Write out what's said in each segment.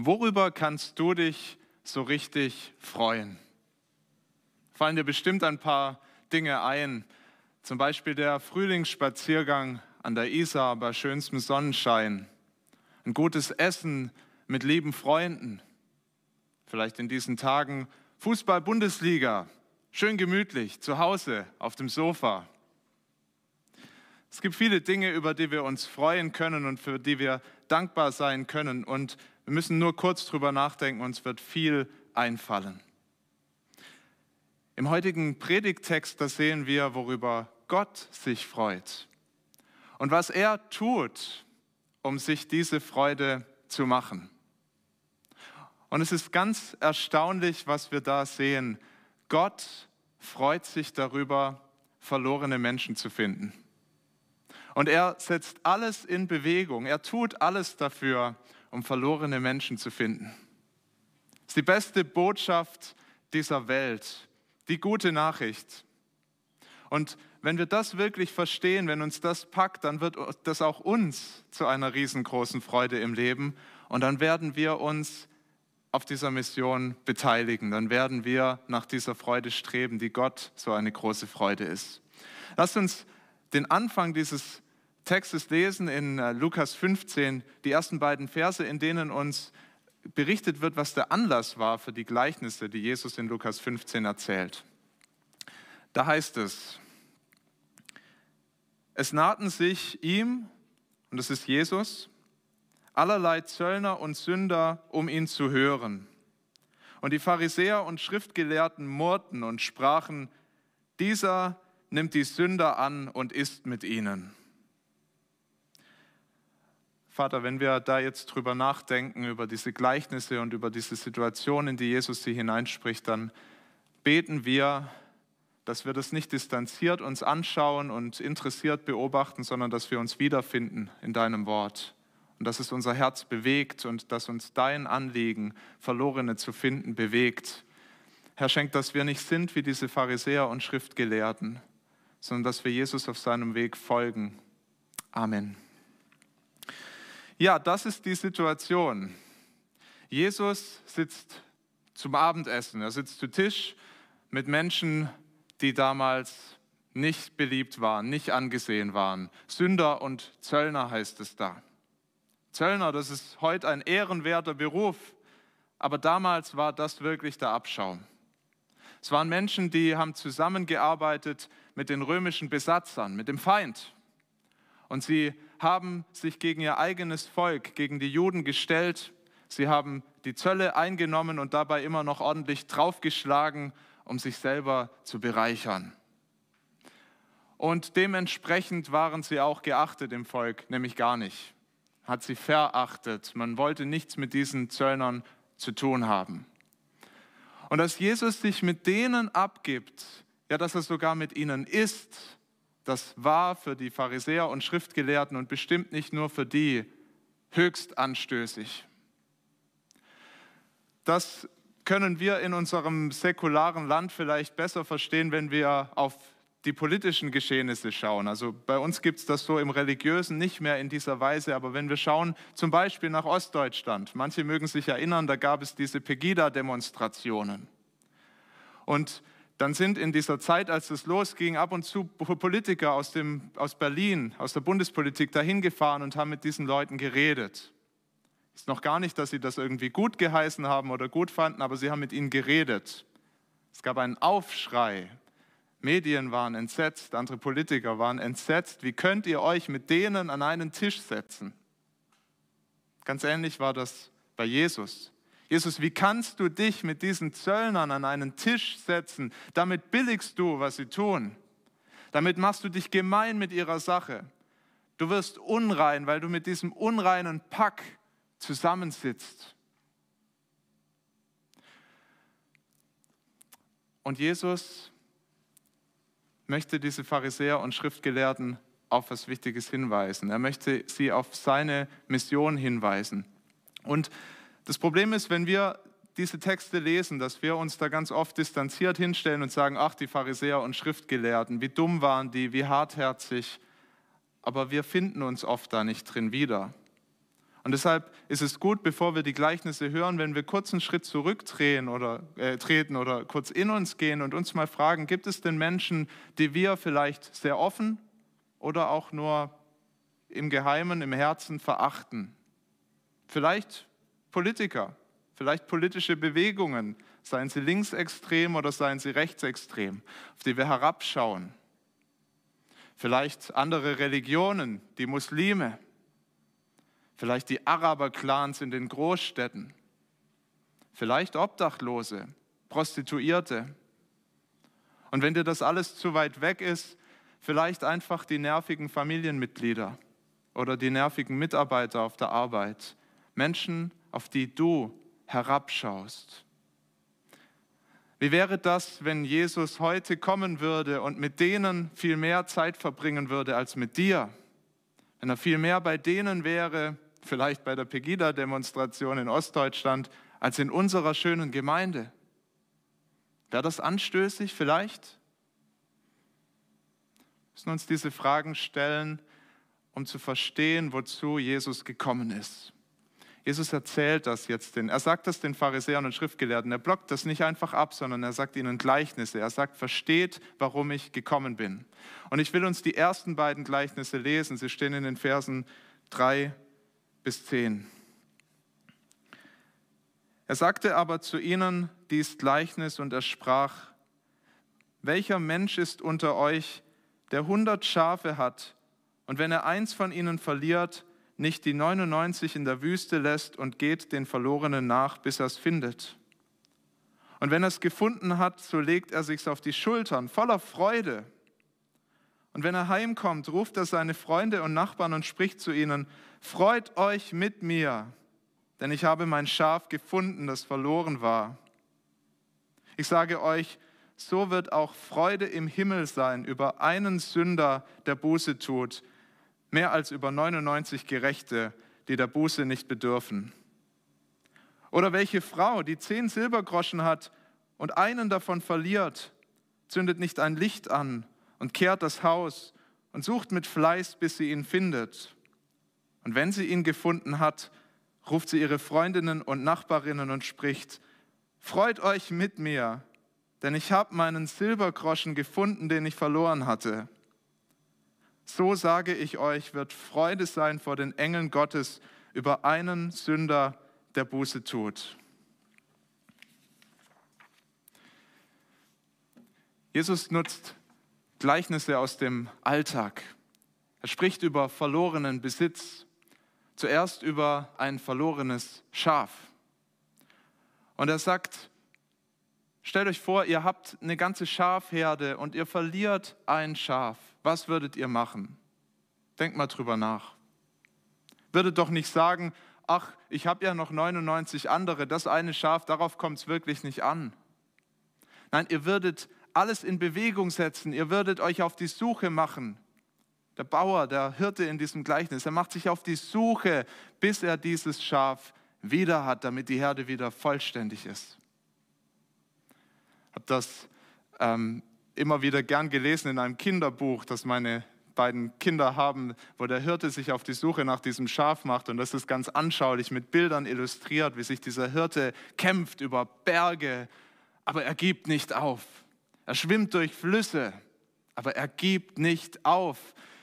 Worüber kannst du dich so richtig freuen? Fallen dir bestimmt ein paar Dinge ein. Zum Beispiel der Frühlingsspaziergang an der Isar bei schönstem Sonnenschein. Ein gutes Essen mit lieben Freunden. Vielleicht in diesen Tagen Fußball-Bundesliga. Schön gemütlich, zu Hause, auf dem Sofa. Es gibt viele Dinge, über die wir uns freuen können und für die wir dankbar sein können. Und wir müssen nur kurz drüber nachdenken, uns wird viel einfallen. Im heutigen Predigttext, da sehen wir, worüber Gott sich freut und was er tut, um sich diese Freude zu machen. Und es ist ganz erstaunlich, was wir da sehen. Gott freut sich darüber, verlorene Menschen zu finden. Und er setzt alles in Bewegung. Er tut alles dafür, um verlorene Menschen zu finden. Das ist die beste Botschaft dieser Welt, die gute Nachricht. Und wenn wir das wirklich verstehen, wenn uns das packt, dann wird das auch uns zu einer riesengroßen Freude im Leben. Und dann werden wir uns auf dieser Mission beteiligen. Dann werden wir nach dieser Freude streben, die Gott so eine große Freude ist. Lasst uns den Anfang dieses Textes lesen in äh, Lukas 15, die ersten beiden Verse, in denen uns berichtet wird, was der Anlass war für die Gleichnisse, die Jesus in Lukas 15 erzählt. Da heißt es, es nahten sich ihm, und das ist Jesus, allerlei Zöllner und Sünder, um ihn zu hören. Und die Pharisäer und Schriftgelehrten murrten und sprachen, dieser nimmt die Sünder an und isst mit ihnen. Vater, wenn wir da jetzt drüber nachdenken, über diese Gleichnisse und über diese Situation, in die Jesus sie hineinspricht, dann beten wir, dass wir das nicht distanziert uns anschauen und interessiert beobachten, sondern dass wir uns wiederfinden in deinem Wort und dass es unser Herz bewegt und dass uns dein Anliegen, Verlorene zu finden, bewegt. Herr, schenkt, dass wir nicht sind wie diese Pharisäer und Schriftgelehrten, sondern dass wir Jesus auf seinem Weg folgen. Amen. Ja, das ist die Situation. Jesus sitzt zum Abendessen. Er sitzt zu Tisch mit Menschen, die damals nicht beliebt waren, nicht angesehen waren. Sünder und Zöllner heißt es da. Zöllner, das ist heute ein ehrenwerter Beruf, aber damals war das wirklich der Abschaum. Es waren Menschen, die haben zusammengearbeitet mit den römischen Besatzern, mit dem Feind. Und sie haben sich gegen ihr eigenes Volk, gegen die Juden gestellt. Sie haben die Zölle eingenommen und dabei immer noch ordentlich draufgeschlagen, um sich selber zu bereichern. Und dementsprechend waren sie auch geachtet im Volk, nämlich gar nicht. Hat sie verachtet. Man wollte nichts mit diesen Zöllnern zu tun haben. Und dass Jesus sich mit denen abgibt, ja, dass er sogar mit ihnen isst, das war für die Pharisäer und Schriftgelehrten und bestimmt nicht nur für die höchst anstößig. Das können wir in unserem säkularen Land vielleicht besser verstehen, wenn wir auf die politischen Geschehnisse schauen. Also bei uns gibt es das so im religiösen nicht mehr in dieser Weise, aber wenn wir schauen zum Beispiel nach Ostdeutschland, manche mögen sich erinnern, da gab es diese Pegida-Demonstrationen. Und dann sind in dieser Zeit, als es losging, ab und zu Politiker aus, dem, aus Berlin, aus der Bundespolitik dahin gefahren und haben mit diesen Leuten geredet. Ist noch gar nicht, dass sie das irgendwie gut geheißen haben oder gut fanden, aber sie haben mit ihnen geredet. Es gab einen Aufschrei. Medien waren entsetzt, andere Politiker waren entsetzt. Wie könnt ihr euch mit denen an einen Tisch setzen? Ganz ähnlich war das bei Jesus. Jesus, wie kannst du dich mit diesen Zöllnern an einen Tisch setzen? Damit billigst du, was sie tun. Damit machst du dich gemein mit ihrer Sache. Du wirst unrein, weil du mit diesem unreinen Pack zusammensitzt. Und Jesus möchte diese Pharisäer und Schriftgelehrten auf was Wichtiges hinweisen. Er möchte sie auf seine Mission hinweisen. Und das Problem ist, wenn wir diese Texte lesen, dass wir uns da ganz oft distanziert hinstellen und sagen, ach, die Pharisäer und Schriftgelehrten, wie dumm waren die, wie hartherzig. Aber wir finden uns oft da nicht drin wieder. Und deshalb ist es gut, bevor wir die Gleichnisse hören, wenn wir kurz einen Schritt zurücktreten oder, äh, treten oder kurz in uns gehen und uns mal fragen, gibt es denn Menschen, die wir vielleicht sehr offen oder auch nur im Geheimen, im Herzen verachten? Vielleicht Politiker, vielleicht politische Bewegungen, seien sie linksextrem oder seien sie rechtsextrem, auf die wir herabschauen. Vielleicht andere Religionen, die Muslime, vielleicht die Araber-Clans in den Großstädten, vielleicht Obdachlose, Prostituierte. Und wenn dir das alles zu weit weg ist, vielleicht einfach die nervigen Familienmitglieder oder die nervigen Mitarbeiter auf der Arbeit, Menschen, auf die du herabschaust. Wie wäre das, wenn Jesus heute kommen würde und mit denen viel mehr Zeit verbringen würde als mit dir? Wenn er viel mehr bei denen wäre, vielleicht bei der Pegida-Demonstration in Ostdeutschland, als in unserer schönen Gemeinde. Wäre das anstößig vielleicht? Wir müssen uns diese Fragen stellen, um zu verstehen, wozu Jesus gekommen ist. Jesus erzählt das jetzt den, er sagt das den Pharisäern und Schriftgelehrten. Er blockt das nicht einfach ab, sondern er sagt ihnen Gleichnisse. Er sagt, versteht, warum ich gekommen bin. Und ich will uns die ersten beiden Gleichnisse lesen. Sie stehen in den Versen 3 bis 10. Er sagte aber zu ihnen dies Gleichnis und er sprach, welcher Mensch ist unter euch, der hundert Schafe hat, und wenn er eins von ihnen verliert, nicht die 99 in der Wüste lässt und geht den Verlorenen nach, bis er es findet. Und wenn er es gefunden hat, so legt er sich's auf die Schultern, voller Freude. Und wenn er heimkommt, ruft er seine Freunde und Nachbarn und spricht zu ihnen, Freut euch mit mir, denn ich habe mein Schaf gefunden, das verloren war. Ich sage euch, so wird auch Freude im Himmel sein über einen Sünder, der Buße tut, mehr als über 99 Gerechte, die der Buße nicht bedürfen. Oder welche Frau, die zehn Silbergroschen hat und einen davon verliert, zündet nicht ein Licht an und kehrt das Haus und sucht mit Fleiß, bis sie ihn findet. Und wenn sie ihn gefunden hat, ruft sie ihre Freundinnen und Nachbarinnen und spricht, Freut euch mit mir, denn ich habe meinen Silbergroschen gefunden, den ich verloren hatte. So sage ich euch, wird Freude sein vor den Engeln Gottes über einen Sünder, der Buße tut. Jesus nutzt Gleichnisse aus dem Alltag. Er spricht über verlorenen Besitz, zuerst über ein verlorenes Schaf. Und er sagt, stellt euch vor, ihr habt eine ganze Schafherde und ihr verliert ein Schaf. Was würdet ihr machen? Denkt mal drüber nach. Würdet doch nicht sagen, ach, ich habe ja noch 99 andere, das eine Schaf, darauf kommt es wirklich nicht an. Nein, ihr würdet alles in Bewegung setzen, ihr würdet euch auf die Suche machen der Bauer, der Hirte in diesem Gleichnis, er macht sich auf die Suche, bis er dieses Schaf wieder hat, damit die Herde wieder vollständig ist. Ich habe das ähm, immer wieder gern gelesen in einem Kinderbuch, das meine beiden Kinder haben, wo der Hirte sich auf die Suche nach diesem Schaf macht. Und das ist ganz anschaulich mit Bildern illustriert, wie sich dieser Hirte kämpft über Berge, aber er gibt nicht auf. Er schwimmt durch Flüsse, aber er gibt nicht auf.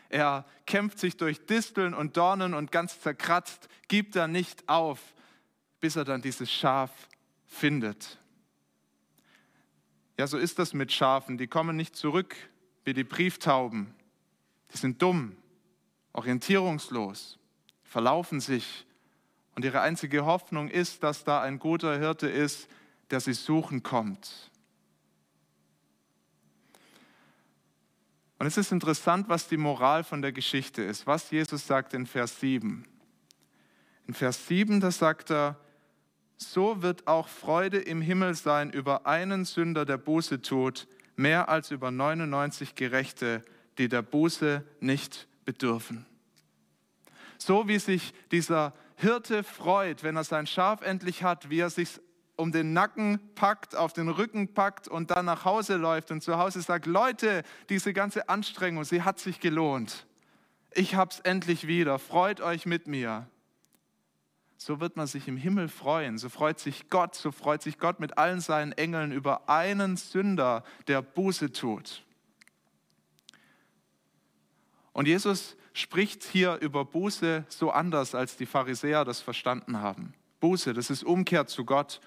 Er kämpft sich durch Disteln und Dornen und ganz zerkratzt, gibt er nicht auf, bis er dann dieses Schaf findet. Ja, so ist das mit Schafen. Die kommen nicht zurück wie die Brieftauben. Die sind dumm, orientierungslos, verlaufen sich. Und ihre einzige Hoffnung ist, dass da ein guter Hirte ist, der sie suchen kommt. Und es ist interessant, was die Moral von der Geschichte ist, was Jesus sagt in Vers 7. In Vers 7, da sagt er, so wird auch Freude im Himmel sein über einen Sünder, der Buße tut, mehr als über 99 Gerechte, die der Buße nicht bedürfen. So wie sich dieser Hirte freut, wenn er sein Schaf endlich hat, wie er sich um den Nacken packt, auf den Rücken packt und dann nach Hause läuft und zu Hause sagt, Leute, diese ganze Anstrengung, sie hat sich gelohnt. Ich hab's endlich wieder. Freut euch mit mir. So wird man sich im Himmel freuen. So freut sich Gott, so freut sich Gott mit allen seinen Engeln über einen Sünder, der Buße tut. Und Jesus spricht hier über Buße so anders, als die Pharisäer das verstanden haben. Buße, das ist Umkehr zu Gott.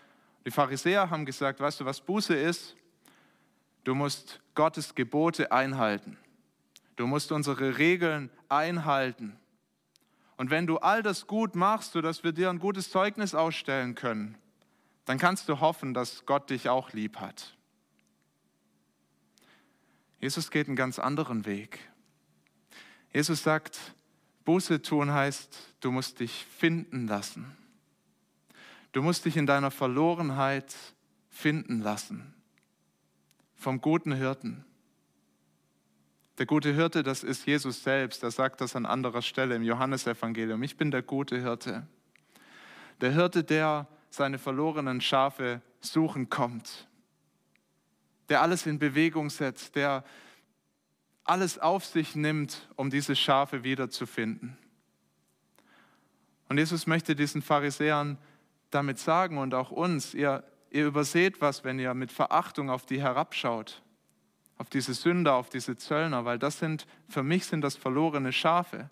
Die Pharisäer haben gesagt, weißt du, was Buße ist? Du musst Gottes Gebote einhalten. Du musst unsere Regeln einhalten. Und wenn du all das gut machst, sodass wir dir ein gutes Zeugnis ausstellen können, dann kannst du hoffen, dass Gott dich auch lieb hat. Jesus geht einen ganz anderen Weg. Jesus sagt, Buße tun heißt, du musst dich finden lassen. Du musst dich in deiner Verlorenheit finden lassen. Vom guten Hirten. Der gute Hirte, das ist Jesus selbst. Er sagt das an anderer Stelle im Johannesevangelium. Ich bin der gute Hirte. Der Hirte, der seine verlorenen Schafe suchen kommt. Der alles in Bewegung setzt, der alles auf sich nimmt, um diese Schafe wiederzufinden. Und Jesus möchte diesen Pharisäern damit sagen und auch uns, ihr, ihr überseht was, wenn ihr mit Verachtung auf die herabschaut auf diese Sünder, auf diese Zöllner, weil das sind, für mich sind das verlorene Schafe.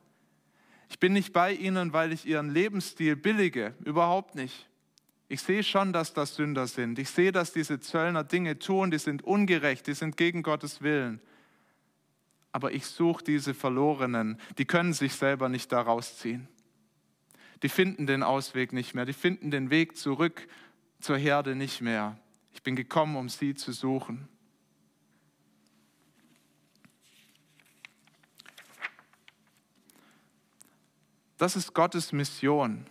Ich bin nicht bei ihnen, weil ich ihren Lebensstil billige, überhaupt nicht. Ich sehe schon, dass das Sünder sind. Ich sehe, dass diese Zöllner Dinge tun, die sind ungerecht, die sind gegen Gottes Willen. Aber ich suche diese Verlorenen, die können sich selber nicht da rausziehen. Die finden den Ausweg nicht mehr, die finden den Weg zurück zur Herde nicht mehr. Ich bin gekommen, um sie zu suchen. Das ist Gottes Mission.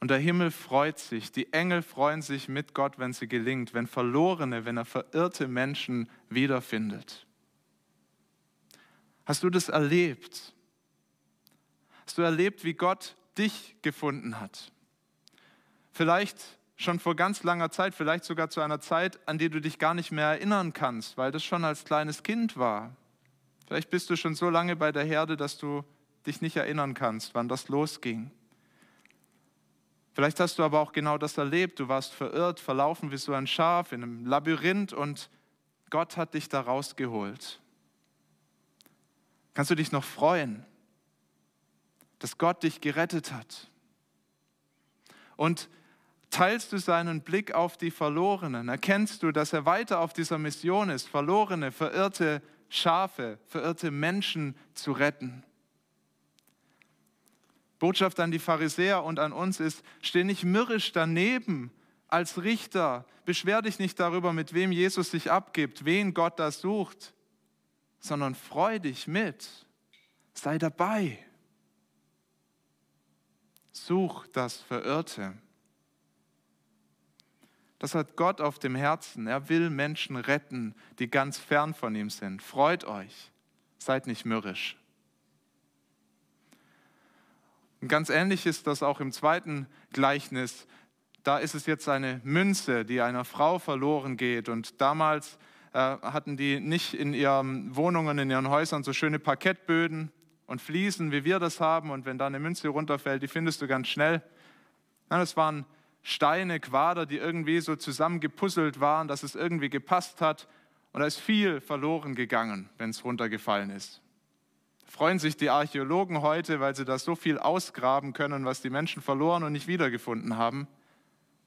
Und der Himmel freut sich, die Engel freuen sich mit Gott, wenn sie gelingt, wenn verlorene, wenn er verirrte Menschen wiederfindet. Hast du das erlebt? Hast du erlebt, wie Gott dich gefunden hat? Vielleicht schon vor ganz langer Zeit, vielleicht sogar zu einer Zeit, an die du dich gar nicht mehr erinnern kannst, weil das schon als kleines Kind war. Vielleicht bist du schon so lange bei der Herde, dass du dich nicht erinnern kannst, wann das losging. Vielleicht hast du aber auch genau das erlebt. Du warst verirrt, verlaufen wie so ein Schaf in einem Labyrinth und Gott hat dich da rausgeholt. Kannst du dich noch freuen, dass Gott dich gerettet hat? Und teilst du seinen Blick auf die Verlorenen? Erkennst du, dass er weiter auf dieser Mission ist, verlorene, verirrte Schafe, verirrte Menschen zu retten? Botschaft an die Pharisäer und an uns ist, steh nicht mürrisch daneben als Richter, beschwer dich nicht darüber, mit wem Jesus sich abgibt, wen Gott da sucht, sondern freu dich mit, sei dabei. Such das Verirrte. Das hat Gott auf dem Herzen. Er will Menschen retten, die ganz fern von ihm sind. Freut euch, seid nicht mürrisch. Und ganz ähnlich ist das auch im zweiten Gleichnis. Da ist es jetzt eine Münze, die einer Frau verloren geht. Und damals äh, hatten die nicht in ihren Wohnungen, in ihren Häusern so schöne Parkettböden und Fliesen, wie wir das haben. Und wenn da eine Münze runterfällt, die findest du ganz schnell. Nein, das waren Steine, Quader, die irgendwie so zusammengepuzzelt waren, dass es irgendwie gepasst hat. Und da ist viel verloren gegangen, wenn es runtergefallen ist freuen sich die Archäologen heute, weil sie da so viel ausgraben können, was die Menschen verloren und nicht wiedergefunden haben.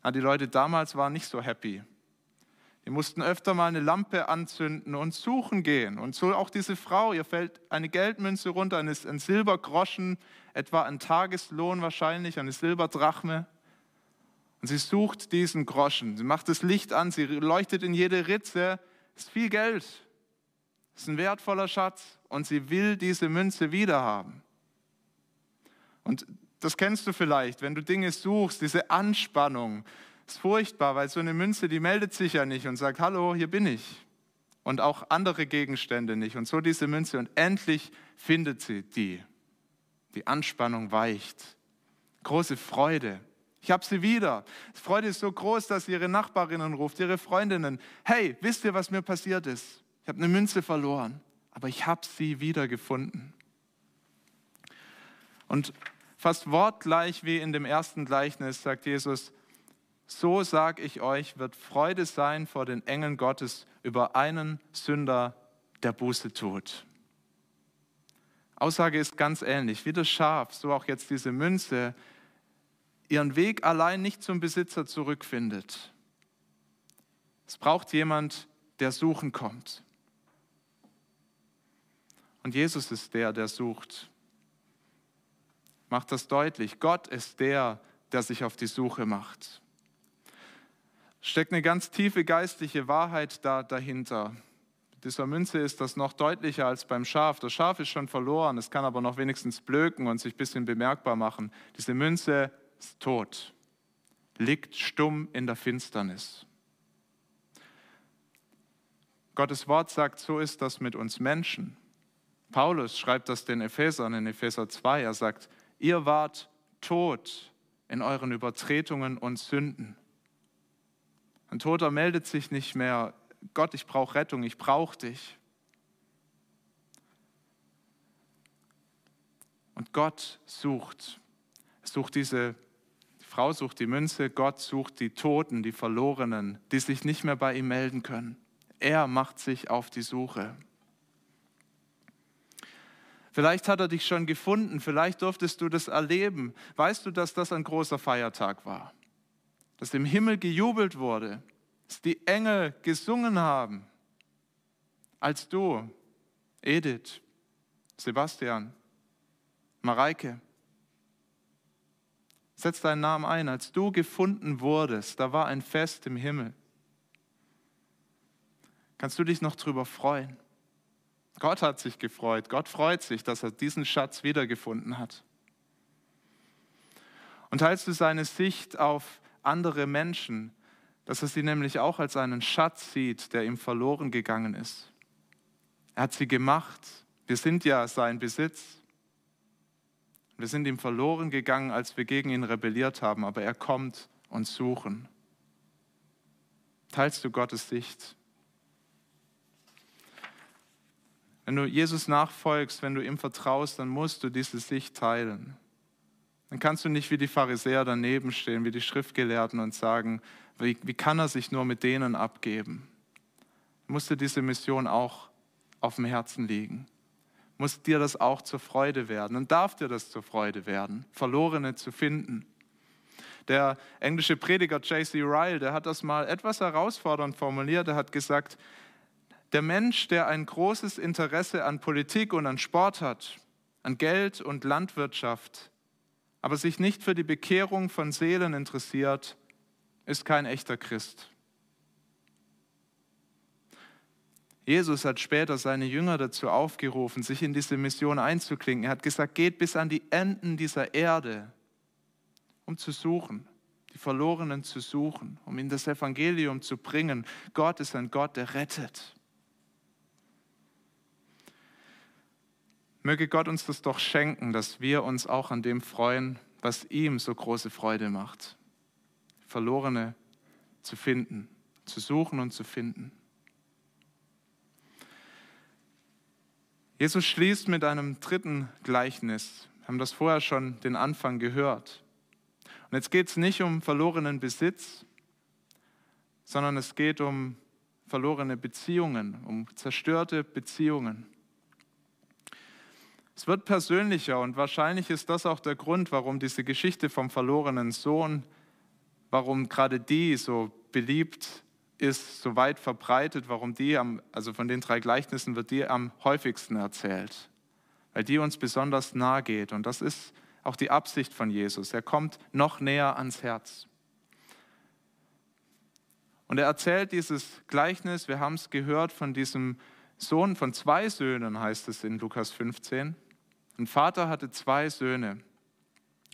Aber die Leute damals waren nicht so happy. Die mussten öfter mal eine Lampe anzünden und suchen gehen. Und so auch diese Frau, ihr fällt eine Geldmünze runter, ein Silbergroschen, etwa ein Tageslohn wahrscheinlich, eine Silberdrachme. Und sie sucht diesen Groschen. Sie macht das Licht an, sie leuchtet in jede Ritze. Das ist viel Geld. Das ist ein wertvoller Schatz und sie will diese Münze wiederhaben. Und das kennst du vielleicht, wenn du Dinge suchst, diese Anspannung ist furchtbar, weil so eine Münze, die meldet sich ja nicht und sagt, hallo, hier bin ich. Und auch andere Gegenstände nicht. Und so diese Münze und endlich findet sie die. Die Anspannung weicht. Große Freude. Ich habe sie wieder. Die Freude ist so groß, dass sie ihre Nachbarinnen ruft, ihre Freundinnen. Hey, wisst ihr, was mir passiert ist? Ich habe eine Münze verloren aber ich habe sie wiedergefunden. Und Fast wortgleich wie in dem ersten Gleichnis sagt Jesus, so sag ich euch, wird Freude sein vor den Engeln Gottes über einen Sünder, der Buße tut. Aussage ist ganz ähnlich. Wie das Schaf, so auch jetzt diese Münze, ihren Weg allein nicht zum Besitzer zurückfindet. Es braucht jemand, der suchen kommt. Und Jesus ist der, der sucht. Macht das deutlich. Gott ist der, der sich auf die Suche macht. Steckt eine ganz tiefe geistliche Wahrheit da dahinter. Mit dieser Münze ist das noch deutlicher als beim Schaf. Das Schaf ist schon verloren, es kann aber noch wenigstens blöken und sich ein bisschen bemerkbar machen. Diese Münze ist tot, liegt stumm in der Finsternis. Gottes Wort sagt, so ist das mit uns Menschen. Paulus schreibt das den Ephesern in Epheser 2. Er sagt, ihr wart tot in euren Übertretungen und Sünden. Ein Toter meldet sich nicht mehr, Gott, ich brauche Rettung, ich brauche dich. Und Gott sucht, sucht diese Frau sucht die Münze, Gott sucht die Toten, die Verlorenen, die sich nicht mehr bei ihm melden können. Er macht sich auf die Suche. Vielleicht hat er dich schon gefunden, vielleicht durftest du das erleben. Weißt du, dass das ein großer Feiertag war? Dass im Himmel gejubelt wurde, dass die Engel gesungen haben, als du, Edith, Sebastian, Mareike, setz deinen Namen ein, als du gefunden wurdest, da war ein Fest im Himmel. Kannst du dich noch darüber freuen? Gott hat sich gefreut. Gott freut sich, dass er diesen Schatz wiedergefunden hat. Und teilst du seine Sicht auf andere Menschen, dass er sie nämlich auch als einen Schatz sieht, der ihm verloren gegangen ist. Er hat sie gemacht. Wir sind ja sein Besitz. Wir sind ihm verloren gegangen, als wir gegen ihn rebelliert haben, aber er kommt uns suchen. Teilst du Gottes Sicht? Wenn du Jesus nachfolgst, wenn du ihm vertraust, dann musst du diese Sicht teilen. Dann kannst du nicht wie die Pharisäer daneben stehen, wie die Schriftgelehrten und sagen, wie, wie kann er sich nur mit denen abgeben? Musst du diese Mission auch auf dem Herzen liegen? Muss dir das auch zur Freude werden und darf dir das zur Freude werden, Verlorene zu finden? Der englische Prediger J.C. Ryle, der hat das mal etwas herausfordernd formuliert. Er hat gesagt, der Mensch, der ein großes Interesse an Politik und an Sport hat, an Geld und Landwirtschaft, aber sich nicht für die Bekehrung von Seelen interessiert, ist kein echter Christ. Jesus hat später seine Jünger dazu aufgerufen, sich in diese Mission einzuklinken. Er hat gesagt, geht bis an die Enden dieser Erde, um zu suchen, die Verlorenen zu suchen, um ihnen das Evangelium zu bringen. Gott ist ein Gott, der rettet. Möge Gott uns das doch schenken, dass wir uns auch an dem freuen, was ihm so große Freude macht. Verlorene zu finden, zu suchen und zu finden. Jesus schließt mit einem dritten Gleichnis. Wir haben das vorher schon den Anfang gehört. Und jetzt geht es nicht um verlorenen Besitz, sondern es geht um verlorene Beziehungen, um zerstörte Beziehungen. Es wird persönlicher und wahrscheinlich ist das auch der Grund, warum diese Geschichte vom verlorenen Sohn, warum gerade die so beliebt ist, so weit verbreitet, warum die, am, also von den drei Gleichnissen wird die am häufigsten erzählt, weil die uns besonders nahe geht. Und das ist auch die Absicht von Jesus. Er kommt noch näher ans Herz. Und er erzählt dieses Gleichnis, wir haben es gehört, von diesem Sohn, von zwei Söhnen heißt es in Lukas 15. Ein Vater hatte zwei Söhne.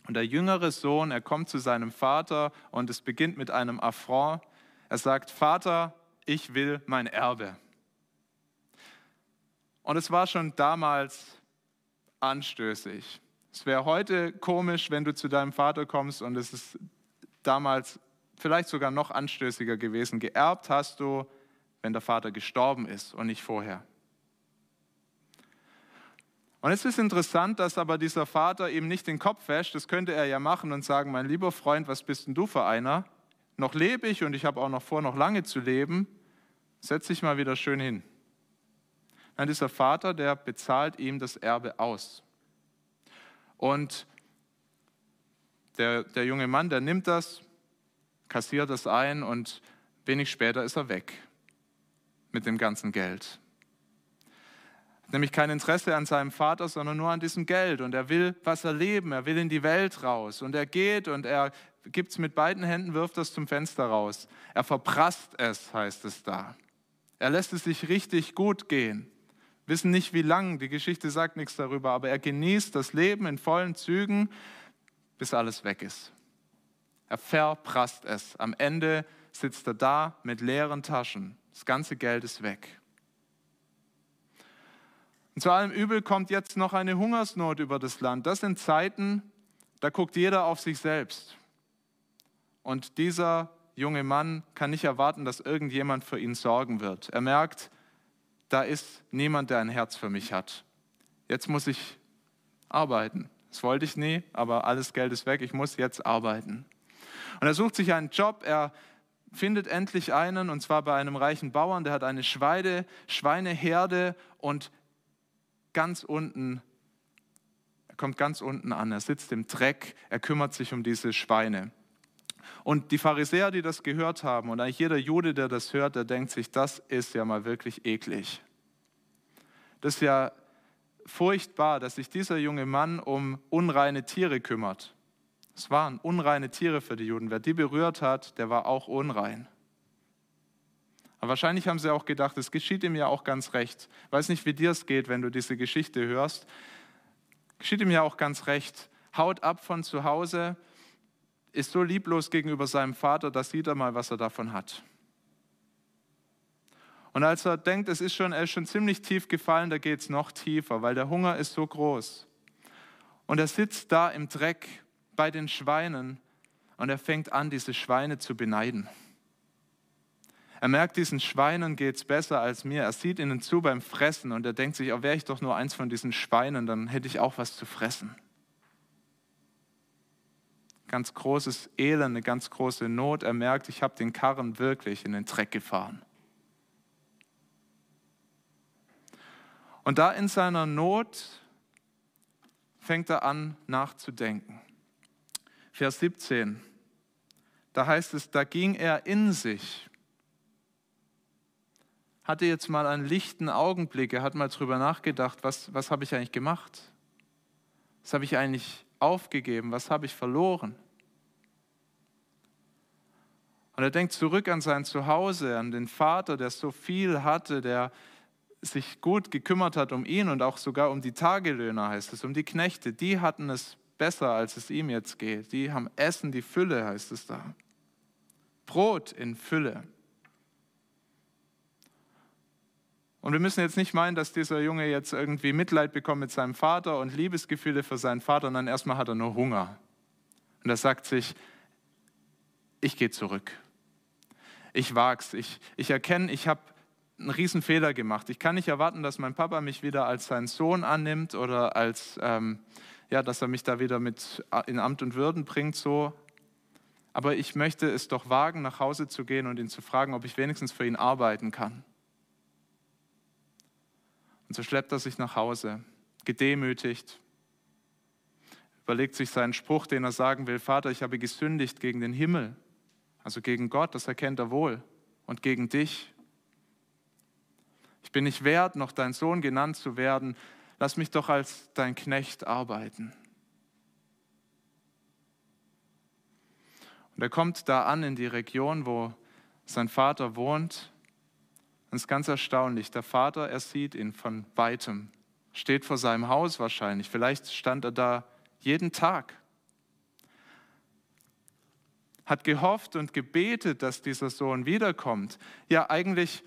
Und der jüngere Sohn, er kommt zu seinem Vater und es beginnt mit einem Affront. Er sagt, Vater, ich will mein Erbe. Und es war schon damals anstößig. Es wäre heute komisch, wenn du zu deinem Vater kommst und es ist damals vielleicht sogar noch anstößiger gewesen. Geerbt hast du, wenn der Vater gestorben ist und nicht vorher. Und es ist interessant, dass aber dieser Vater ihm nicht den Kopf wäscht. Das könnte er ja machen und sagen, mein lieber Freund, was bist denn du für einer? Noch lebe ich und ich habe auch noch vor, noch lange zu leben. Setz dich mal wieder schön hin. Nein, dieser Vater, der bezahlt ihm das Erbe aus. Und der, der junge Mann, der nimmt das, kassiert das ein und wenig später ist er weg mit dem ganzen Geld. Nämlich kein Interesse an seinem Vater, sondern nur an diesem Geld. Und er will was erleben, er will in die Welt raus. Und er geht und er gibt es mit beiden Händen, wirft es zum Fenster raus. Er verprasst es, heißt es da. Er lässt es sich richtig gut gehen. Wissen nicht wie lang, die Geschichte sagt nichts darüber, aber er genießt das Leben in vollen Zügen, bis alles weg ist. Er verprasst es. Am Ende sitzt er da mit leeren Taschen. Das ganze Geld ist weg. Und zu allem Übel kommt jetzt noch eine Hungersnot über das Land. Das sind Zeiten, da guckt jeder auf sich selbst. Und dieser junge Mann kann nicht erwarten, dass irgendjemand für ihn sorgen wird. Er merkt, da ist niemand, der ein Herz für mich hat. Jetzt muss ich arbeiten. Das wollte ich nie, aber alles Geld ist weg. Ich muss jetzt arbeiten. Und er sucht sich einen Job. Er findet endlich einen, und zwar bei einem reichen Bauern, der hat eine Schweine, Schweineherde und ganz unten, er kommt ganz unten an. Er sitzt im Dreck, er kümmert sich um diese Schweine. Und die Pharisäer, die das gehört haben, und eigentlich jeder Jude, der das hört, der denkt sich, das ist ja mal wirklich eklig. Das ist ja furchtbar, dass sich dieser junge Mann um unreine Tiere kümmert. Es waren unreine Tiere für die Juden. Wer die berührt hat, der war auch unrein. Aber wahrscheinlich haben sie auch gedacht, es geschieht ihm ja auch ganz recht. Ich weiß nicht, wie dir es geht, wenn du diese Geschichte hörst. Geschieht ihm ja auch ganz recht. Haut ab von zu Hause, ist so lieblos gegenüber seinem Vater, da sieht er mal, was er davon hat. Und als er denkt, es ist schon, er ist schon ziemlich tief gefallen, da geht es noch tiefer, weil der Hunger ist so groß. Und er sitzt da im Dreck bei den Schweinen und er fängt an, diese Schweine zu beneiden. Er merkt, diesen Schweinen geht es besser als mir. Er sieht ihnen zu beim Fressen und er denkt sich, oh, wäre ich doch nur eins von diesen Schweinen, dann hätte ich auch was zu fressen ganz großes Elend, eine ganz große Not. Er merkt, ich habe den Karren wirklich in den Dreck gefahren. Und da in seiner Not fängt er an nachzudenken. Vers 17, da heißt es, da ging er in sich, hatte jetzt mal einen lichten Augenblick, er hat mal drüber nachgedacht, was, was habe ich eigentlich gemacht? Was habe ich eigentlich aufgegeben? Was habe ich verloren? Und er denkt zurück an sein Zuhause, an den Vater, der so viel hatte, der sich gut gekümmert hat um ihn und auch sogar um die Tagelöhner, heißt es, um die Knechte. Die hatten es besser, als es ihm jetzt geht. Die haben Essen, die Fülle, heißt es da. Brot in Fülle. Und wir müssen jetzt nicht meinen, dass dieser Junge jetzt irgendwie Mitleid bekommt mit seinem Vater und Liebesgefühle für seinen Vater, sondern erstmal hat er nur Hunger. Und er sagt sich, ich gehe zurück. Ich wag's. Ich, ich erkenne, ich habe einen riesen Fehler gemacht. Ich kann nicht erwarten, dass mein Papa mich wieder als seinen Sohn annimmt oder als, ähm, ja, dass er mich da wieder mit in Amt und Würden bringt, so. Aber ich möchte es doch wagen, nach Hause zu gehen und ihn zu fragen, ob ich wenigstens für ihn arbeiten kann. Und so schleppt er sich nach Hause, gedemütigt, überlegt sich seinen Spruch, den er sagen will, Vater, ich habe gesündigt gegen den Himmel, also gegen Gott, das erkennt er wohl, und gegen dich. Ich bin nicht wert, noch dein Sohn genannt zu werden, lass mich doch als dein Knecht arbeiten. Und er kommt da an in die Region, wo sein Vater wohnt es ist ganz erstaunlich. Der Vater, er sieht ihn von weitem, steht vor seinem Haus wahrscheinlich. Vielleicht stand er da jeden Tag. Hat gehofft und gebetet, dass dieser Sohn wiederkommt. Ja, eigentlich,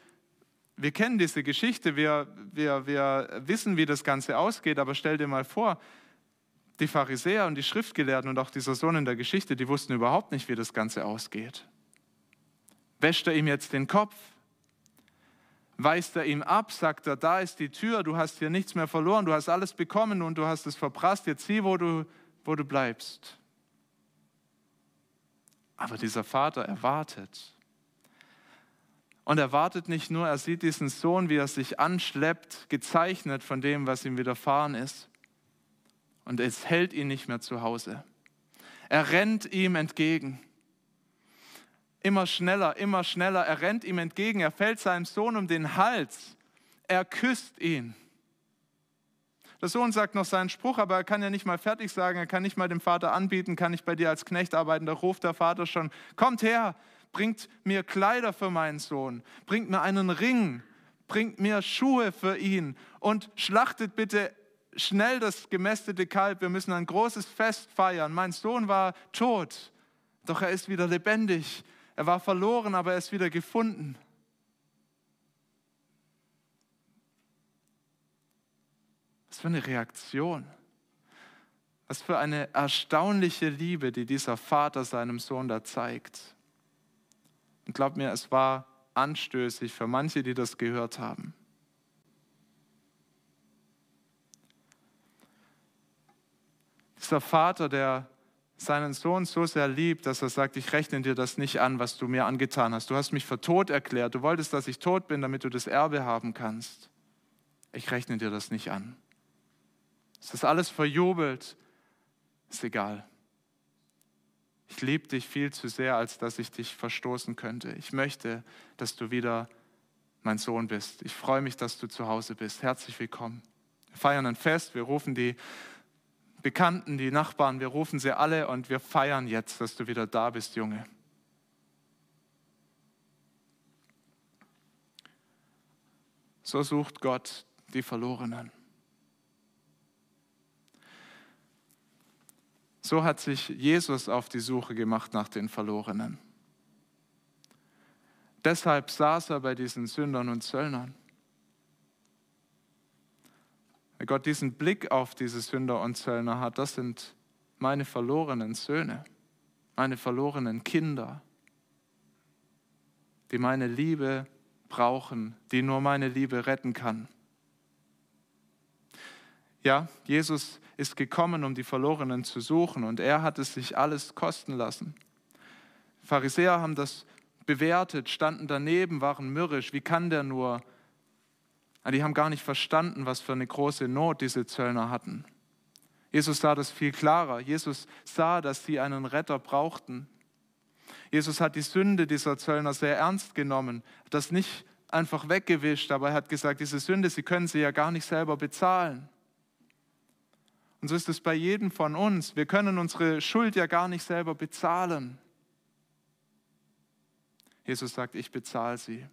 wir kennen diese Geschichte, wir, wir, wir wissen, wie das Ganze ausgeht, aber stell dir mal vor, die Pharisäer und die Schriftgelehrten und auch dieser Sohn in der Geschichte, die wussten überhaupt nicht, wie das Ganze ausgeht. Wäscht er ihm jetzt den Kopf? Weist er ihm ab, sagt er, da ist die Tür, du hast hier nichts mehr verloren, du hast alles bekommen und du hast es verprasst, jetzt sieh, wo du, wo du bleibst. Aber dieser Vater erwartet. Und er wartet nicht nur, er sieht diesen Sohn, wie er sich anschleppt, gezeichnet von dem, was ihm widerfahren ist. Und es hält ihn nicht mehr zu Hause. Er rennt ihm entgegen. Immer schneller, immer schneller. Er rennt ihm entgegen. Er fällt seinem Sohn um den Hals. Er küsst ihn. Der Sohn sagt noch seinen Spruch, aber er kann ja nicht mal fertig sagen, er kann nicht mal dem Vater anbieten, kann ich bei dir als Knecht arbeiten. Da ruft der Vater schon, kommt her, bringt mir Kleider für meinen Sohn, bringt mir einen Ring, bringt mir Schuhe für ihn und schlachtet bitte schnell das gemästete Kalb. Wir müssen ein großes Fest feiern. Mein Sohn war tot, doch er ist wieder lebendig. Er war verloren, aber er ist wieder gefunden. Was für eine Reaktion. Was für eine erstaunliche Liebe, die dieser Vater seinem Sohn da zeigt. Und glaub mir, es war anstößig für manche, die das gehört haben. Dieser Vater, der seinen Sohn so sehr liebt, dass er sagt, ich rechne dir das nicht an, was du mir angetan hast. Du hast mich für tot erklärt. Du wolltest, dass ich tot bin, damit du das Erbe haben kannst. Ich rechne dir das nicht an. Es ist alles verjubelt. Ist egal. Ich liebe dich viel zu sehr, als dass ich dich verstoßen könnte. Ich möchte, dass du wieder mein Sohn bist. Ich freue mich, dass du zu Hause bist. Herzlich willkommen. Wir feiern ein Fest, wir rufen die Bekannten, die Nachbarn, wir rufen sie alle und wir feiern jetzt, dass du wieder da bist, Junge. So sucht Gott die Verlorenen. So hat sich Jesus auf die Suche gemacht nach den Verlorenen. Deshalb saß er bei diesen Sündern und Zöllnern. Weil Gott diesen Blick auf diese Sünder und Zöllner hat, das sind meine verlorenen Söhne, meine verlorenen Kinder, die meine Liebe brauchen, die nur meine Liebe retten kann. Ja, Jesus ist gekommen, um die Verlorenen zu suchen und er hat es sich alles kosten lassen. Pharisäer haben das bewertet, standen daneben, waren mürrisch. Wie kann der nur Ah, die haben gar nicht verstanden, was für eine große Not diese Zöllner hatten. Jesus sah das viel klarer. Jesus sah, dass sie einen Retter brauchten. Jesus hat die Sünde dieser Zöllner sehr ernst genommen, hat das nicht einfach weggewischt, aber er hat gesagt, diese Sünde, sie können sie ja gar nicht selber bezahlen. Und so ist es bei jedem von uns. Wir können unsere Schuld ja gar nicht selber bezahlen. Jesus sagt, ich bezahle sie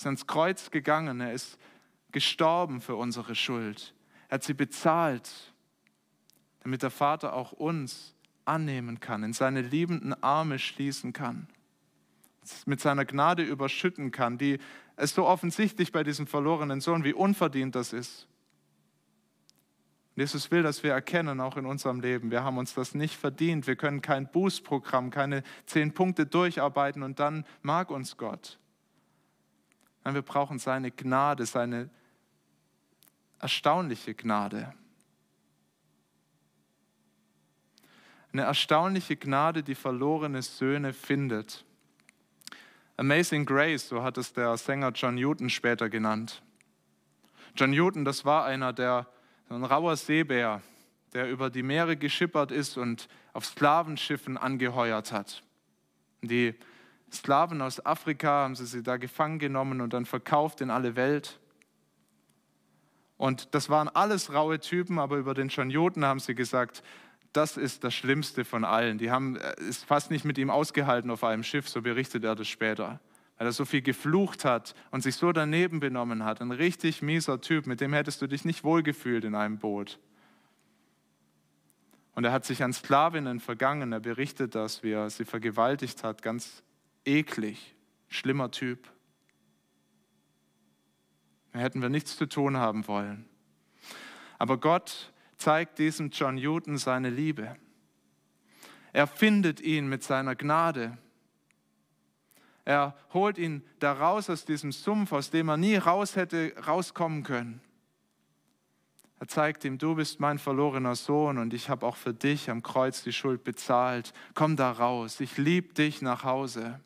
ist ans Kreuz gegangen, er ist gestorben für unsere Schuld. Er hat sie bezahlt, damit der Vater auch uns annehmen kann, in seine liebenden Arme schließen kann, mit seiner Gnade überschütten kann, die es so offensichtlich bei diesem verlorenen Sohn, wie unverdient das ist. Jesus will, dass wir erkennen, auch in unserem Leben, wir haben uns das nicht verdient. Wir können kein Bußprogramm, keine zehn Punkte durcharbeiten und dann mag uns Gott. Nein, wir brauchen seine Gnade, seine erstaunliche Gnade. Eine erstaunliche Gnade, die verlorene Söhne findet. Amazing Grace, so hat es der Sänger John Newton später genannt. John Newton, das war einer, der ein rauer Seebär, der über die Meere geschippert ist und auf Sklavenschiffen angeheuert hat. Die Sklaven aus Afrika, haben sie sie da gefangen genommen und dann verkauft in alle Welt. Und das waren alles raue Typen, aber über den Schanjoten haben sie gesagt, das ist das Schlimmste von allen. Die haben es fast nicht mit ihm ausgehalten auf einem Schiff, so berichtet er das später. Weil er so viel geflucht hat und sich so daneben benommen hat. Ein richtig mieser Typ, mit dem hättest du dich nicht wohlgefühlt in einem Boot. Und er hat sich an Sklavinnen vergangen. Er berichtet das, wie er sie vergewaltigt hat, ganz eklig, schlimmer Typ. Da hätten wir nichts zu tun haben wollen. Aber Gott zeigt diesem John Newton seine Liebe. Er findet ihn mit seiner Gnade. Er holt ihn da raus aus diesem Sumpf, aus dem er nie raus hätte rauskommen können. Er zeigt ihm, du bist mein verlorener Sohn und ich habe auch für dich am Kreuz die Schuld bezahlt. Komm da raus, ich liebe dich nach Hause.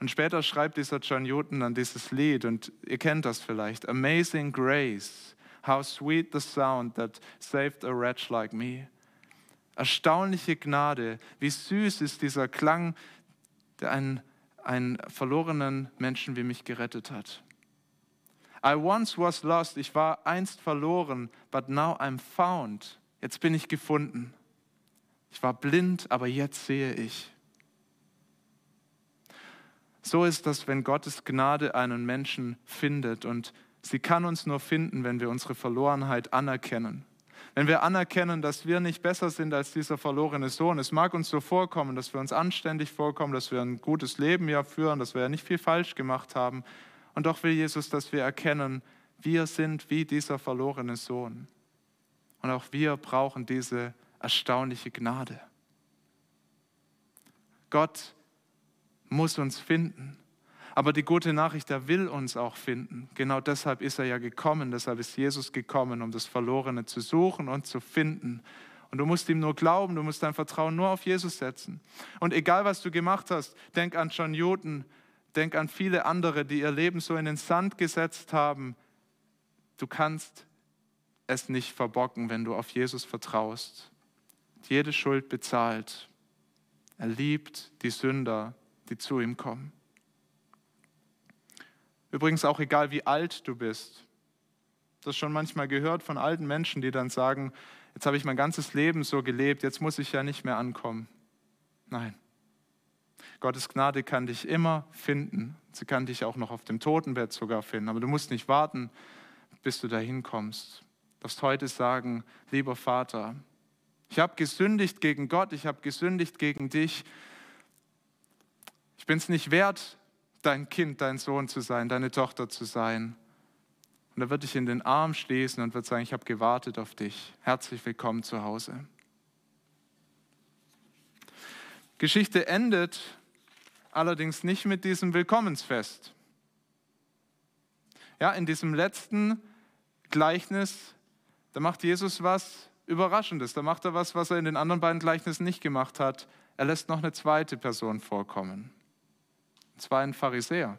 Und später schreibt dieser John Newton dann dieses Lied und ihr kennt das vielleicht. Amazing Grace, how sweet the sound that saved a wretch like me. Erstaunliche Gnade, wie süß ist dieser Klang, der einen, einen verlorenen Menschen wie mich gerettet hat. I once was lost, ich war einst verloren, but now I'm found. Jetzt bin ich gefunden. Ich war blind, aber jetzt sehe ich. So ist das, wenn Gottes Gnade einen Menschen findet und sie kann uns nur finden, wenn wir unsere Verlorenheit anerkennen. Wenn wir anerkennen, dass wir nicht besser sind als dieser verlorene Sohn. Es mag uns so vorkommen, dass wir uns anständig vorkommen, dass wir ein gutes Leben ja führen, dass wir ja nicht viel falsch gemacht haben. Und doch will Jesus, dass wir erkennen, wir sind wie dieser verlorene Sohn. Und auch wir brauchen diese erstaunliche Gnade. Gott muss uns finden. Aber die gute Nachricht, er will uns auch finden. Genau deshalb ist er ja gekommen, deshalb ist Jesus gekommen, um das Verlorene zu suchen und zu finden. Und du musst ihm nur glauben, du musst dein Vertrauen nur auf Jesus setzen. Und egal, was du gemacht hast, denk an John Newton, Denk an viele andere, die ihr Leben so in den Sand gesetzt haben. Du kannst es nicht verbocken, wenn du auf Jesus vertraust. Jede Schuld bezahlt. Er liebt die Sünder, die zu ihm kommen. Übrigens auch egal, wie alt du bist. Das schon manchmal gehört von alten Menschen, die dann sagen, jetzt habe ich mein ganzes Leben so gelebt, jetzt muss ich ja nicht mehr ankommen. Nein. Gottes Gnade kann dich immer finden. Sie kann dich auch noch auf dem Totenbett sogar finden. Aber du musst nicht warten, bis du dahin kommst. Du darfst heute sagen, lieber Vater, ich habe gesündigt gegen Gott, ich habe gesündigt gegen dich. Ich bin es nicht wert, dein Kind, dein Sohn zu sein, deine Tochter zu sein. Und er wird dich in den Arm schließen und wird sagen, ich habe gewartet auf dich. Herzlich willkommen zu Hause. Geschichte endet allerdings nicht mit diesem Willkommensfest. Ja, in diesem letzten Gleichnis, da macht Jesus was Überraschendes. Da macht er was, was er in den anderen beiden Gleichnissen nicht gemacht hat. Er lässt noch eine zweite Person vorkommen. Und zwar einen Pharisäer.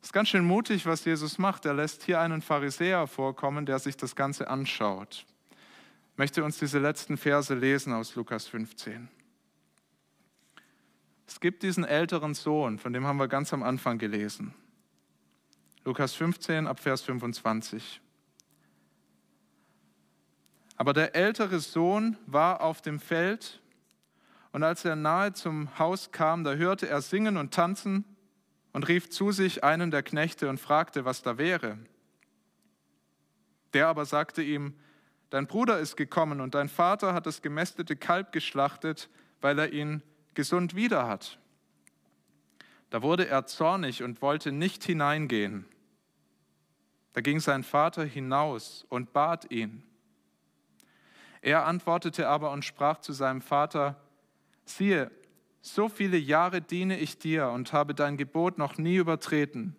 Es ist ganz schön mutig, was Jesus macht. Er lässt hier einen Pharisäer vorkommen, der sich das Ganze anschaut. Ich möchte uns diese letzten Verse lesen aus Lukas 15. Es gibt diesen älteren Sohn, von dem haben wir ganz am Anfang gelesen. Lukas 15 ab Vers 25. Aber der ältere Sohn war auf dem Feld und als er nahe zum Haus kam, da hörte er singen und tanzen und rief zu sich einen der Knechte und fragte, was da wäre. Der aber sagte ihm, dein Bruder ist gekommen und dein Vater hat das gemästete Kalb geschlachtet, weil er ihn gesund wieder hat. Da wurde er zornig und wollte nicht hineingehen. Da ging sein Vater hinaus und bat ihn. Er antwortete aber und sprach zu seinem Vater, siehe, so viele Jahre diene ich dir und habe dein Gebot noch nie übertreten.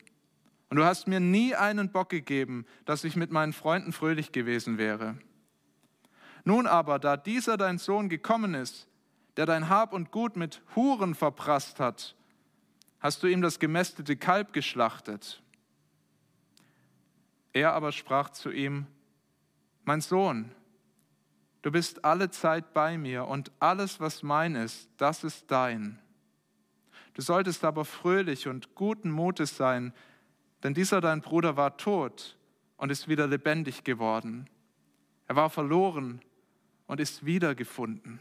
Und du hast mir nie einen Bock gegeben, dass ich mit meinen Freunden fröhlich gewesen wäre. Nun aber, da dieser dein Sohn gekommen ist, der dein Hab und Gut mit Huren verprasst hat, hast du ihm das gemästete Kalb geschlachtet. Er aber sprach zu ihm, mein Sohn, du bist alle Zeit bei mir und alles, was mein ist, das ist dein. Du solltest aber fröhlich und guten Mutes sein, denn dieser dein Bruder war tot und ist wieder lebendig geworden. Er war verloren und ist wiedergefunden.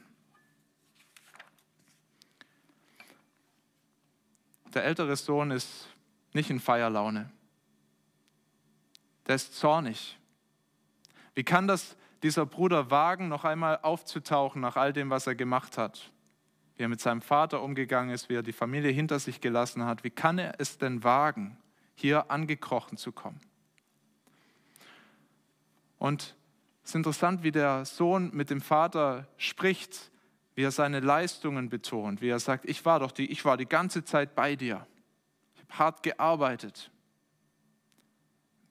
Der ältere Sohn ist nicht in Feierlaune. Der ist zornig. Wie kann das dieser Bruder wagen, noch einmal aufzutauchen nach all dem, was er gemacht hat? Wie er mit seinem Vater umgegangen ist, wie er die Familie hinter sich gelassen hat. Wie kann er es denn wagen, hier angekrochen zu kommen? Und es ist interessant, wie der Sohn mit dem Vater spricht, wie er seine Leistungen betont, wie er sagt, ich war doch die, ich war die ganze Zeit bei dir. Ich habe hart gearbeitet.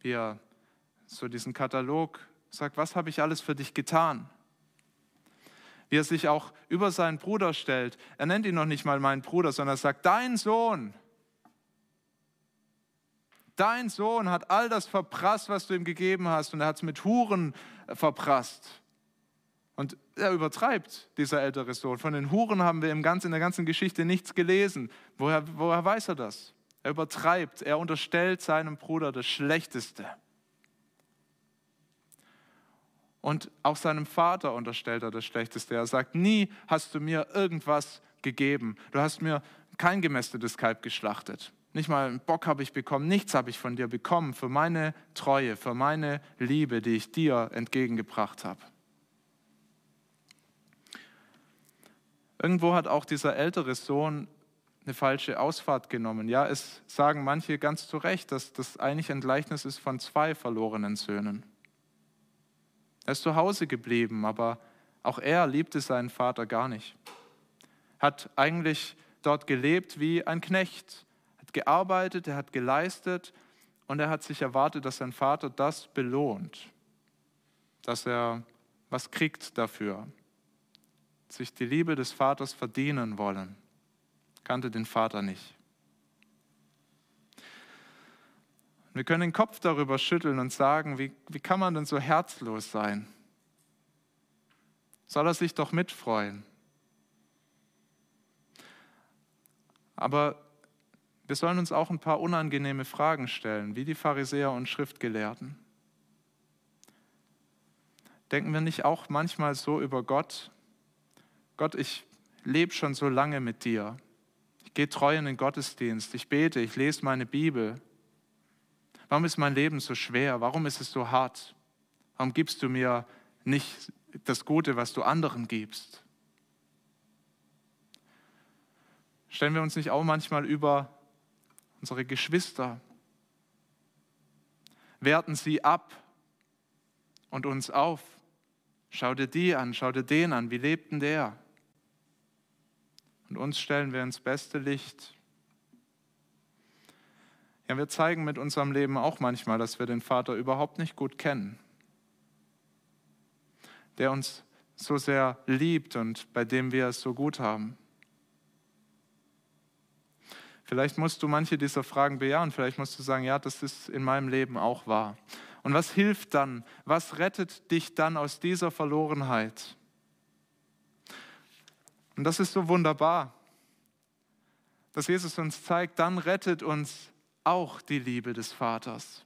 Wie er so diesen Katalog sagt, was habe ich alles für dich getan? Wie er sich auch über seinen Bruder stellt. Er nennt ihn noch nicht mal meinen Bruder, sondern er sagt, dein Sohn. Dein Sohn hat all das verprasst, was du ihm gegeben hast, und er hat es mit Huren verprasst. Und er übertreibt, dieser ältere Sohn. Von den Huren haben wir in der ganzen Geschichte nichts gelesen. Woher, woher weiß er das? Er übertreibt, er unterstellt seinem Bruder das Schlechteste. Und auch seinem Vater unterstellt er das Schlechteste. Er sagt, nie hast du mir irgendwas gegeben. Du hast mir kein gemästetes Kalb geschlachtet. Nicht mal einen Bock habe ich bekommen, nichts habe ich von dir bekommen für meine Treue, für meine Liebe, die ich dir entgegengebracht habe. Irgendwo hat auch dieser ältere Sohn eine falsche Ausfahrt genommen. Ja, es sagen manche ganz zu Recht, dass das eigentlich ein Gleichnis ist von zwei verlorenen Söhnen. Er ist zu Hause geblieben, aber auch er liebte seinen Vater gar nicht. Hat eigentlich dort gelebt wie ein Knecht, hat gearbeitet, er hat geleistet und er hat sich erwartet, dass sein Vater das belohnt, dass er was kriegt dafür sich die Liebe des Vaters verdienen wollen, kannte den Vater nicht. Wir können den Kopf darüber schütteln und sagen, wie, wie kann man denn so herzlos sein? Soll er sich doch mitfreuen? Aber wir sollen uns auch ein paar unangenehme Fragen stellen, wie die Pharisäer und Schriftgelehrten. Denken wir nicht auch manchmal so über Gott, Gott, ich lebe schon so lange mit dir. Ich gehe treu in den Gottesdienst. Ich bete, ich lese meine Bibel. Warum ist mein Leben so schwer? Warum ist es so hart? Warum gibst du mir nicht das Gute, was du anderen gibst? Stellen wir uns nicht auch manchmal über unsere Geschwister, werten sie ab und uns auf. Schau dir die an, schau dir den an, wie lebt denn der? Und uns stellen wir ins beste Licht. Ja, wir zeigen mit unserem Leben auch manchmal, dass wir den Vater überhaupt nicht gut kennen, der uns so sehr liebt und bei dem wir es so gut haben. Vielleicht musst du manche dieser Fragen bejahen, vielleicht musst du sagen, ja, das ist in meinem Leben auch wahr. Und was hilft dann? Was rettet dich dann aus dieser Verlorenheit? Und das ist so wunderbar, dass Jesus uns zeigt, dann rettet uns auch die Liebe des Vaters.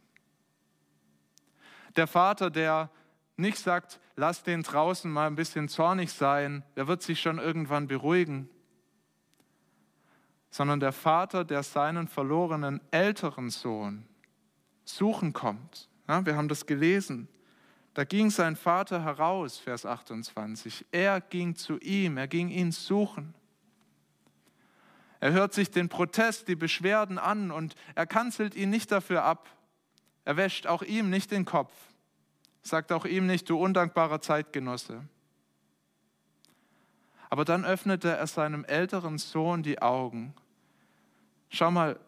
Der Vater, der nicht sagt, lass den draußen mal ein bisschen zornig sein, der wird sich schon irgendwann beruhigen, sondern der Vater, der seinen verlorenen älteren Sohn suchen kommt. Ja, wir haben das gelesen. Da ging sein Vater heraus, Vers 28. Er ging zu ihm, er ging ihn suchen. Er hört sich den Protest, die Beschwerden an und er kanzelt ihn nicht dafür ab. Er wäscht auch ihm nicht den Kopf, sagt auch ihm nicht, du undankbarer Zeitgenosse. Aber dann öffnete er seinem älteren Sohn die Augen. Schau mal,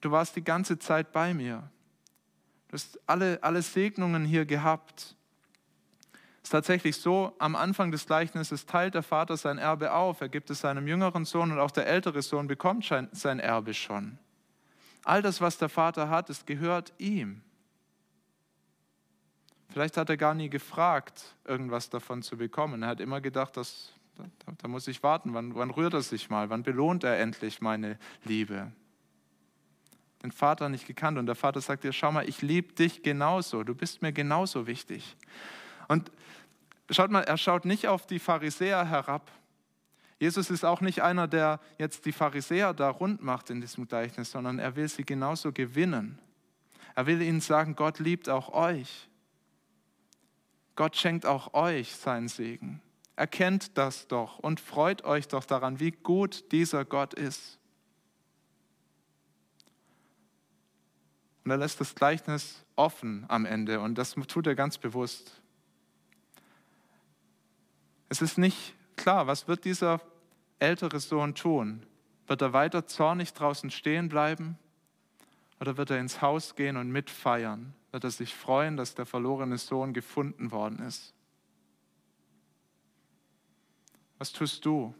du warst die ganze Zeit bei mir. Du hast alle, alle Segnungen hier gehabt. Ist tatsächlich so, am Anfang des Gleichnisses teilt der Vater sein Erbe auf. Er gibt es seinem jüngeren Sohn und auch der ältere Sohn bekommt sein Erbe schon. All das, was der Vater hat, es gehört ihm. Vielleicht hat er gar nie gefragt, irgendwas davon zu bekommen. Er hat immer gedacht, dass, da, da muss ich warten. Wann, wann rührt er sich mal? Wann belohnt er endlich meine Liebe? den Vater nicht gekannt. Und der Vater sagt dir, schau mal, ich liebe dich genauso, du bist mir genauso wichtig. Und schaut mal, er schaut nicht auf die Pharisäer herab. Jesus ist auch nicht einer, der jetzt die Pharisäer da rund macht in diesem Gleichnis, sondern er will sie genauso gewinnen. Er will ihnen sagen, Gott liebt auch euch. Gott schenkt auch euch seinen Segen. Erkennt das doch und freut euch doch daran, wie gut dieser Gott ist. Und er lässt das Gleichnis offen am Ende und das tut er ganz bewusst. Es ist nicht klar, was wird dieser ältere Sohn tun? Wird er weiter zornig draußen stehen bleiben? Oder wird er ins Haus gehen und mitfeiern? Wird er sich freuen, dass der verlorene Sohn gefunden worden ist? Was tust du?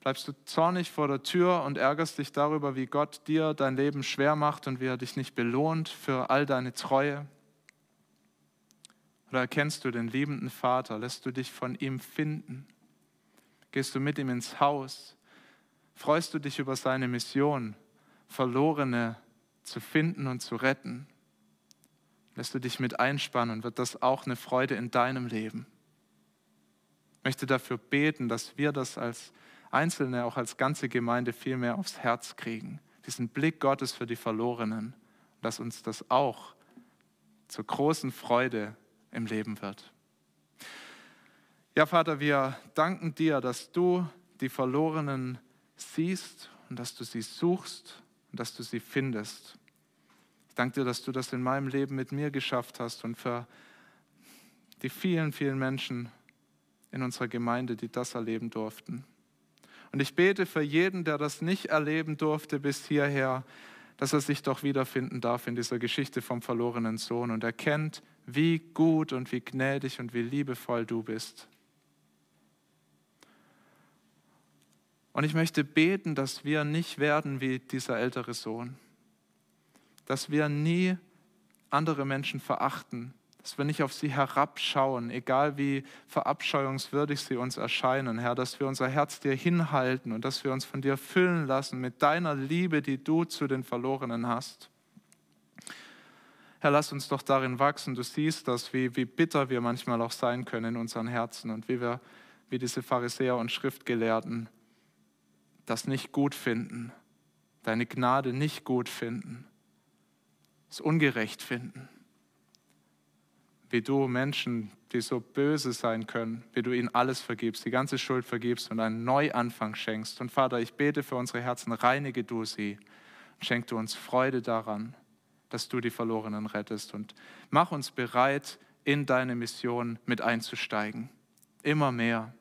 Bleibst du zornig vor der Tür und ärgerst dich darüber, wie Gott dir dein Leben schwer macht und wie er dich nicht belohnt für all deine Treue? Oder erkennst du den liebenden Vater? Lässt du dich von ihm finden? Gehst du mit ihm ins Haus? Freust du dich über seine Mission, Verlorene zu finden und zu retten? Lässt du dich mit einspannen, wird das auch eine Freude in deinem Leben. Ich möchte dafür beten, dass wir das als Einzelne, auch als ganze Gemeinde viel mehr aufs Herz kriegen. Diesen Blick Gottes für die Verlorenen, dass uns das auch zur großen Freude im Leben wird. Ja, Vater, wir danken dir, dass du die Verlorenen siehst und dass du sie suchst und dass du sie findest. Ich danke dir, dass du das in meinem Leben mit mir geschafft hast und für die vielen, vielen Menschen in unserer Gemeinde, die das erleben durften. Und ich bete für jeden, der das nicht erleben durfte bis hierher, dass er sich doch wiederfinden darf in dieser Geschichte vom verlorenen Sohn und erkennt, wie gut und wie gnädig und wie liebevoll du bist. Und ich möchte beten, dass wir nicht werden wie dieser ältere Sohn, dass wir nie andere Menschen verachten, dass wir nicht auf sie herabschauen, egal wie verabscheuungswürdig sie uns erscheinen, Herr, dass wir unser Herz dir hinhalten und dass wir uns von dir füllen lassen mit deiner Liebe, die du zu den Verlorenen hast. Herr, lass uns doch darin wachsen. Du siehst das, wie, wie bitter wir manchmal auch sein können in unseren Herzen und wie wir, wie diese Pharisäer und Schriftgelehrten, das nicht gut finden, deine Gnade nicht gut finden es ungerecht finden. Wie du Menschen, die so böse sein können, wie du ihnen alles vergibst, die ganze Schuld vergibst und einen Neuanfang schenkst. Und Vater, ich bete für unsere Herzen, reinige du sie und schenk du uns Freude daran, dass du die Verlorenen rettest und mach uns bereit, in deine Mission mit einzusteigen. Immer mehr,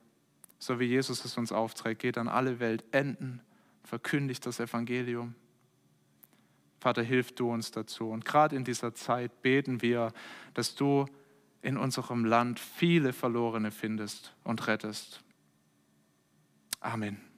so wie Jesus es uns aufträgt, geht an alle Welt enden, verkündigt das Evangelium. Vater, hilf du uns dazu. Und gerade in dieser Zeit beten wir, dass du in unserem Land viele Verlorene findest und rettest. Amen.